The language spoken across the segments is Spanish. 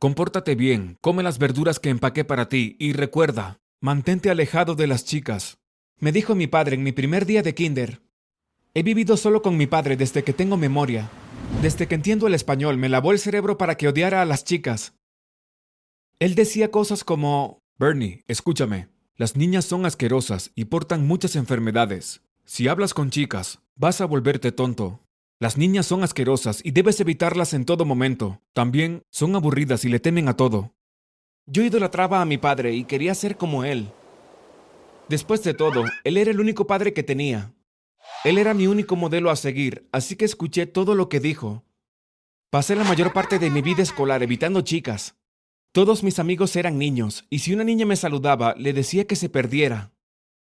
Compórtate bien, come las verduras que empaqué para ti y recuerda, mantente alejado de las chicas. Me dijo mi padre en mi primer día de kinder. He vivido solo con mi padre desde que tengo memoria. Desde que entiendo el español me lavó el cerebro para que odiara a las chicas. Él decía cosas como... Bernie, escúchame. Las niñas son asquerosas y portan muchas enfermedades. Si hablas con chicas, vas a volverte tonto. Las niñas son asquerosas y debes evitarlas en todo momento. También son aburridas y le temen a todo. Yo idolatraba a mi padre y quería ser como él. Después de todo, él era el único padre que tenía. Él era mi único modelo a seguir, así que escuché todo lo que dijo. Pasé la mayor parte de mi vida escolar evitando chicas. Todos mis amigos eran niños, y si una niña me saludaba, le decía que se perdiera.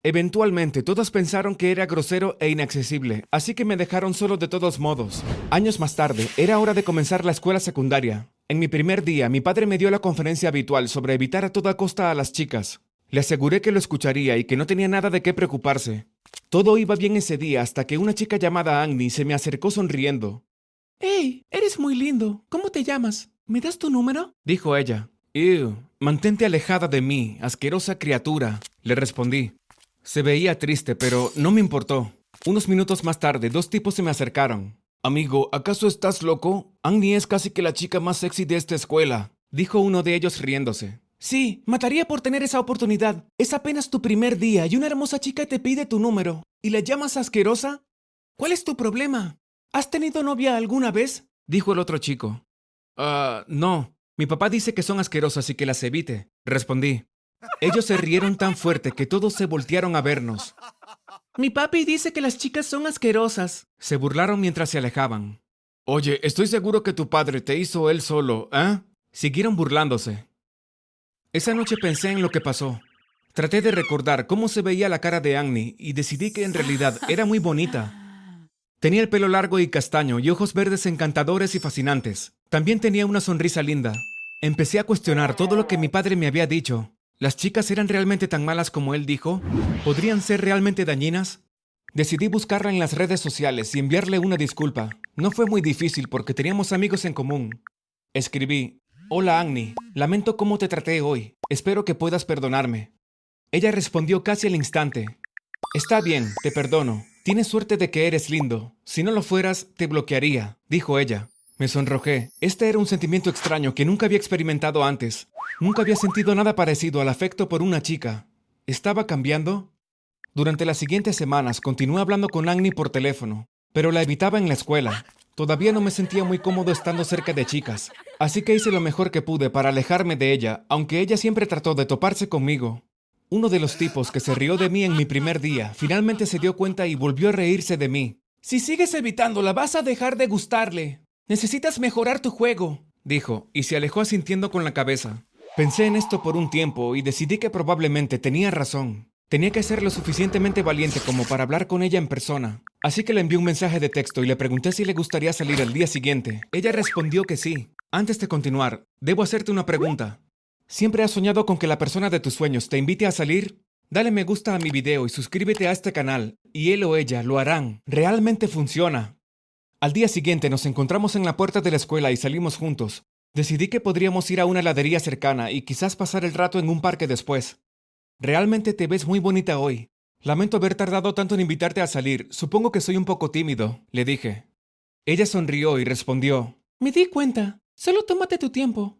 Eventualmente todos pensaron que era grosero e inaccesible, así que me dejaron solo de todos modos. Años más tarde, era hora de comenzar la escuela secundaria. En mi primer día, mi padre me dio la conferencia habitual sobre evitar a toda costa a las chicas. Le aseguré que lo escucharía y que no tenía nada de qué preocuparse. Todo iba bien ese día hasta que una chica llamada Agni se me acercó sonriendo. ¡Hey! Eres muy lindo. ¿Cómo te llamas? ¿Me das tu número? dijo ella. Ew, mantente alejada de mí, asquerosa criatura, le respondí. Se veía triste, pero no me importó. Unos minutos más tarde, dos tipos se me acercaron. Amigo, ¿acaso estás loco? Annie es casi que la chica más sexy de esta escuela, dijo uno de ellos riéndose. Sí, mataría por tener esa oportunidad. Es apenas tu primer día y una hermosa chica te pide tu número. ¿Y la llamas asquerosa? ¿Cuál es tu problema? ¿Has tenido novia alguna vez? dijo el otro chico. Ah, no. Mi papá dice que son asquerosas y que las evite, respondí. Ellos se rieron tan fuerte que todos se voltearon a vernos. Mi papi dice que las chicas son asquerosas. Se burlaron mientras se alejaban. Oye, estoy seguro que tu padre te hizo él solo, ¿eh? Siguieron burlándose. Esa noche pensé en lo que pasó. Traté de recordar cómo se veía la cara de Agni y decidí que en realidad era muy bonita. Tenía el pelo largo y castaño y ojos verdes encantadores y fascinantes. También tenía una sonrisa linda. Empecé a cuestionar todo lo que mi padre me había dicho. ¿Las chicas eran realmente tan malas como él dijo? ¿Podrían ser realmente dañinas? Decidí buscarla en las redes sociales y enviarle una disculpa. No fue muy difícil porque teníamos amigos en común. Escribí, Hola Agni, lamento cómo te traté hoy. Espero que puedas perdonarme. Ella respondió casi al instante. Está bien, te perdono. Tienes suerte de que eres lindo. Si no lo fueras, te bloquearía, dijo ella. Me sonrojé. Este era un sentimiento extraño que nunca había experimentado antes. Nunca había sentido nada parecido al afecto por una chica. ¿Estaba cambiando? Durante las siguientes semanas continué hablando con Agni por teléfono, pero la evitaba en la escuela. Todavía no me sentía muy cómodo estando cerca de chicas, así que hice lo mejor que pude para alejarme de ella, aunque ella siempre trató de toparse conmigo. Uno de los tipos que se rió de mí en mi primer día finalmente se dio cuenta y volvió a reírse de mí. Si sigues evitándola, vas a dejar de gustarle. Necesitas mejorar tu juego, dijo, y se alejó asintiendo con la cabeza. Pensé en esto por un tiempo y decidí que probablemente tenía razón. Tenía que ser lo suficientemente valiente como para hablar con ella en persona. Así que le envié un mensaje de texto y le pregunté si le gustaría salir el día siguiente. Ella respondió que sí. Antes de continuar, debo hacerte una pregunta. ¿Siempre has soñado con que la persona de tus sueños te invite a salir? Dale me gusta a mi video y suscríbete a este canal, y él o ella lo harán. Realmente funciona. Al día siguiente nos encontramos en la puerta de la escuela y salimos juntos. Decidí que podríamos ir a una heladería cercana y quizás pasar el rato en un parque después. Realmente te ves muy bonita hoy. Lamento haber tardado tanto en invitarte a salir. Supongo que soy un poco tímido, le dije. Ella sonrió y respondió, Me di cuenta. Solo tómate tu tiempo.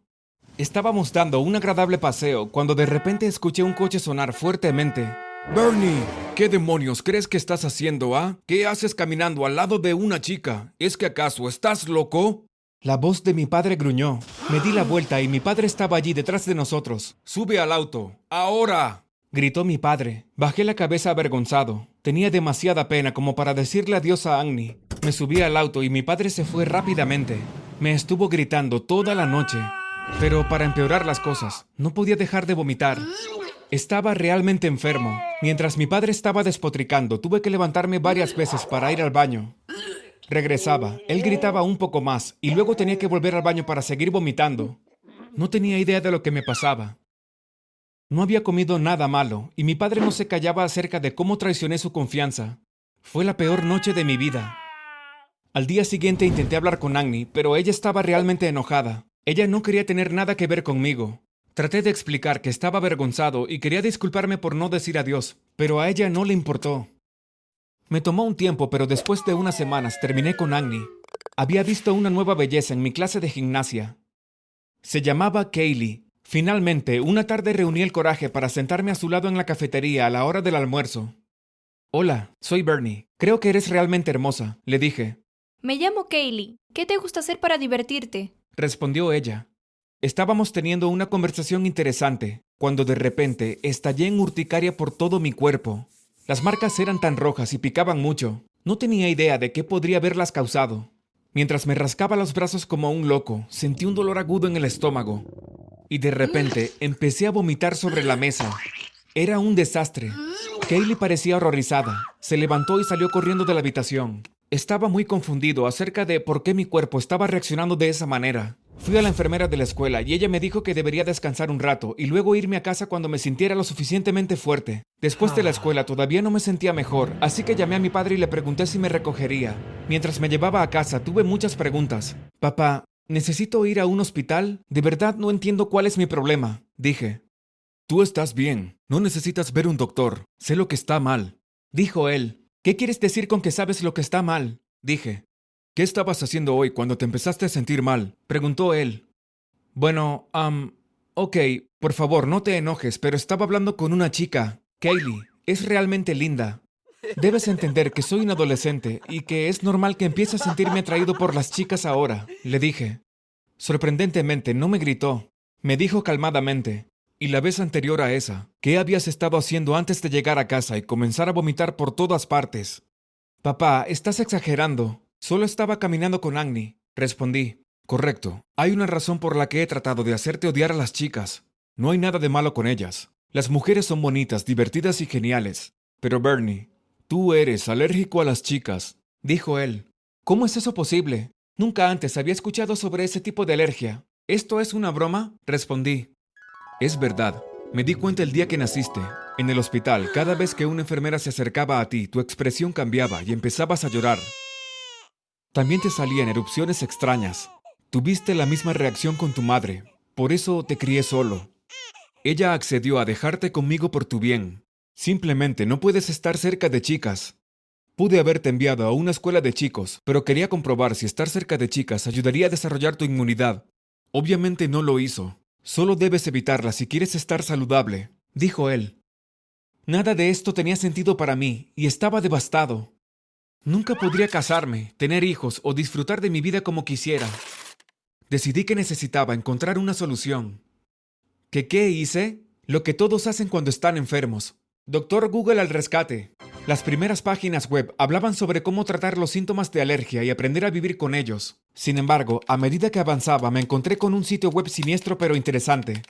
Estábamos dando un agradable paseo cuando de repente escuché un coche sonar fuertemente. Bernie, ¿qué demonios crees que estás haciendo, ah? ¿Qué haces caminando al lado de una chica? ¿Es que acaso estás loco? La voz de mi padre gruñó. Me di la vuelta y mi padre estaba allí detrás de nosotros. Sube al auto. Ahora. gritó mi padre. Bajé la cabeza avergonzado. Tenía demasiada pena como para decirle adiós a Agni. Me subí al auto y mi padre se fue rápidamente. Me estuvo gritando toda la noche. Pero para empeorar las cosas, no podía dejar de vomitar. Estaba realmente enfermo. Mientras mi padre estaba despotricando, tuve que levantarme varias veces para ir al baño. Regresaba, él gritaba un poco más y luego tenía que volver al baño para seguir vomitando. No tenía idea de lo que me pasaba. No había comido nada malo y mi padre no se callaba acerca de cómo traicioné su confianza. Fue la peor noche de mi vida. Al día siguiente intenté hablar con Agni, pero ella estaba realmente enojada. Ella no quería tener nada que ver conmigo. Traté de explicar que estaba avergonzado y quería disculparme por no decir adiós, pero a ella no le importó. Me tomó un tiempo, pero después de unas semanas terminé con Agni. Había visto una nueva belleza en mi clase de gimnasia. Se llamaba Kaylee. Finalmente, una tarde reuní el coraje para sentarme a su lado en la cafetería a la hora del almuerzo. Hola, soy Bernie. Creo que eres realmente hermosa, le dije. Me llamo Kaylee. ¿Qué te gusta hacer para divertirte? respondió ella. Estábamos teniendo una conversación interesante, cuando de repente estallé en urticaria por todo mi cuerpo. Las marcas eran tan rojas y picaban mucho. No tenía idea de qué podría haberlas causado. Mientras me rascaba los brazos como un loco, sentí un dolor agudo en el estómago. Y de repente empecé a vomitar sobre la mesa. Era un desastre. Kaylee parecía horrorizada. Se levantó y salió corriendo de la habitación. Estaba muy confundido acerca de por qué mi cuerpo estaba reaccionando de esa manera. Fui a la enfermera de la escuela y ella me dijo que debería descansar un rato y luego irme a casa cuando me sintiera lo suficientemente fuerte. Después de la escuela todavía no me sentía mejor, así que llamé a mi padre y le pregunté si me recogería. Mientras me llevaba a casa tuve muchas preguntas. Papá, ¿necesito ir a un hospital? De verdad no entiendo cuál es mi problema, dije. Tú estás bien, no necesitas ver un doctor, sé lo que está mal, dijo él. ¿Qué quieres decir con que sabes lo que está mal? Dije. ¿Qué estabas haciendo hoy cuando te empezaste a sentir mal? Preguntó él. Bueno, um, ok, por favor, no te enojes, pero estaba hablando con una chica. Kaylee, es realmente linda. Debes entender que soy un adolescente y que es normal que empiece a sentirme atraído por las chicas ahora, le dije. Sorprendentemente, no me gritó. Me dijo calmadamente, ¿Y la vez anterior a esa? ¿Qué habías estado haciendo antes de llegar a casa y comenzar a vomitar por todas partes? Papá, estás exagerando. Solo estaba caminando con Agni, respondí. Correcto. Hay una razón por la que he tratado de hacerte odiar a las chicas. No hay nada de malo con ellas. Las mujeres son bonitas, divertidas y geniales. Pero Bernie, tú eres alérgico a las chicas, dijo él. ¿Cómo es eso posible? Nunca antes había escuchado sobre ese tipo de alergia. ¿Esto es una broma? respondí. Es verdad. Me di cuenta el día que naciste. En el hospital, cada vez que una enfermera se acercaba a ti, tu expresión cambiaba y empezabas a llorar. También te salían erupciones extrañas. Tuviste la misma reacción con tu madre. Por eso te crié solo. Ella accedió a dejarte conmigo por tu bien. Simplemente no puedes estar cerca de chicas. Pude haberte enviado a una escuela de chicos, pero quería comprobar si estar cerca de chicas ayudaría a desarrollar tu inmunidad. Obviamente no lo hizo. Solo debes evitarla si quieres estar saludable, dijo él. Nada de esto tenía sentido para mí y estaba devastado. Nunca podría casarme, tener hijos o disfrutar de mi vida como quisiera. Decidí que necesitaba encontrar una solución. ¿Qué hice? Lo que todos hacen cuando están enfermos. Doctor Google al rescate. Las primeras páginas web hablaban sobre cómo tratar los síntomas de alergia y aprender a vivir con ellos. Sin embargo, a medida que avanzaba me encontré con un sitio web siniestro pero interesante.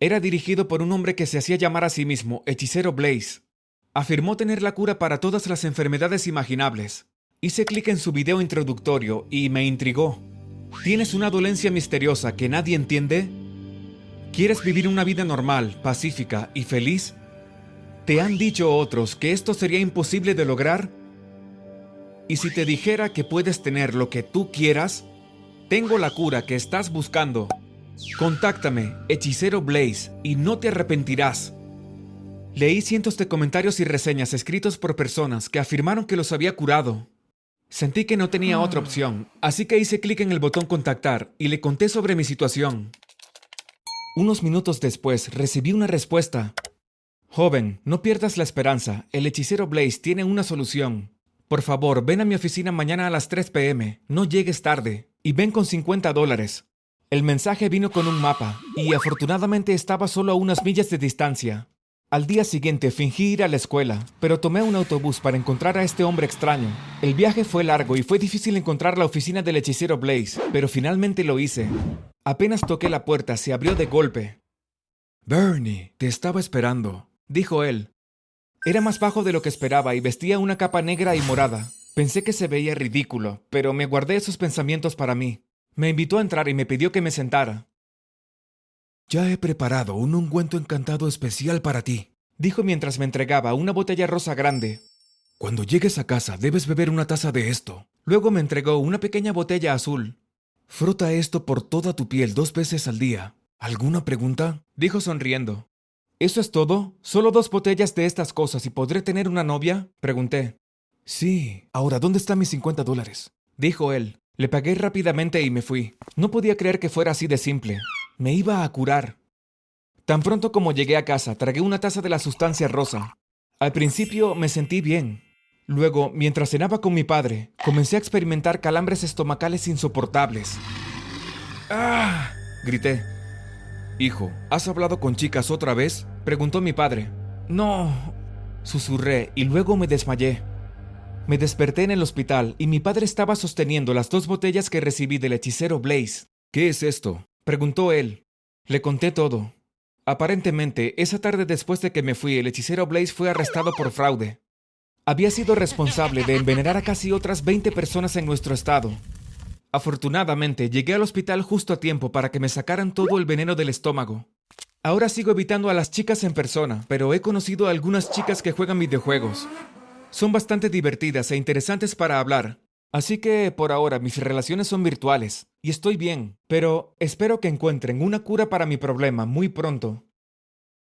Era dirigido por un hombre que se hacía llamar a sí mismo Hechicero Blaze. Afirmó tener la cura para todas las enfermedades imaginables. Hice clic en su video introductorio y me intrigó. ¿Tienes una dolencia misteriosa que nadie entiende? ¿Quieres vivir una vida normal, pacífica y feliz? ¿Te han dicho otros que esto sería imposible de lograr? Y si te dijera que puedes tener lo que tú quieras, tengo la cura que estás buscando. Contáctame, hechicero Blaze, y no te arrepentirás. Leí cientos de comentarios y reseñas escritos por personas que afirmaron que los había curado. Sentí que no tenía otra opción, así que hice clic en el botón contactar y le conté sobre mi situación. Unos minutos después recibí una respuesta. Joven, no pierdas la esperanza. El hechicero Blaze tiene una solución. Por favor, ven a mi oficina mañana a las 3 pm. No llegues tarde. Y ven con 50 dólares. El mensaje vino con un mapa, y afortunadamente estaba solo a unas millas de distancia. Al día siguiente fingí ir a la escuela, pero tomé un autobús para encontrar a este hombre extraño. El viaje fue largo y fue difícil encontrar la oficina del hechicero Blaze, pero finalmente lo hice. Apenas toqué la puerta, se abrió de golpe. Bernie, te estaba esperando dijo él. Era más bajo de lo que esperaba y vestía una capa negra y morada. Pensé que se veía ridículo, pero me guardé esos pensamientos para mí. Me invitó a entrar y me pidió que me sentara. Ya he preparado un ungüento encantado especial para ti, dijo mientras me entregaba una botella rosa grande. Cuando llegues a casa debes beber una taza de esto. Luego me entregó una pequeña botella azul. Frota esto por toda tu piel dos veces al día. ¿Alguna pregunta? Dijo sonriendo. ¿Eso es todo? ¿Solo dos botellas de estas cosas y podré tener una novia? Pregunté. Sí. Ahora, ¿dónde están mis 50 dólares? Dijo él. Le pagué rápidamente y me fui. No podía creer que fuera así de simple. Me iba a curar. Tan pronto como llegué a casa, tragué una taza de la sustancia rosa. Al principio me sentí bien. Luego, mientras cenaba con mi padre, comencé a experimentar calambres estomacales insoportables. ¡Ah! grité. Hijo, ¿has hablado con chicas otra vez? preguntó mi padre. No, susurré y luego me desmayé. Me desperté en el hospital y mi padre estaba sosteniendo las dos botellas que recibí del hechicero Blaze. ¿Qué es esto? Preguntó él. Le conté todo. Aparentemente, esa tarde después de que me fui, el hechicero Blaze fue arrestado por fraude. Había sido responsable de envenenar a casi otras 20 personas en nuestro estado. Afortunadamente, llegué al hospital justo a tiempo para que me sacaran todo el veneno del estómago. Ahora sigo evitando a las chicas en persona, pero he conocido a algunas chicas que juegan videojuegos. Son bastante divertidas e interesantes para hablar. Así que por ahora mis relaciones son virtuales y estoy bien, pero espero que encuentren una cura para mi problema muy pronto.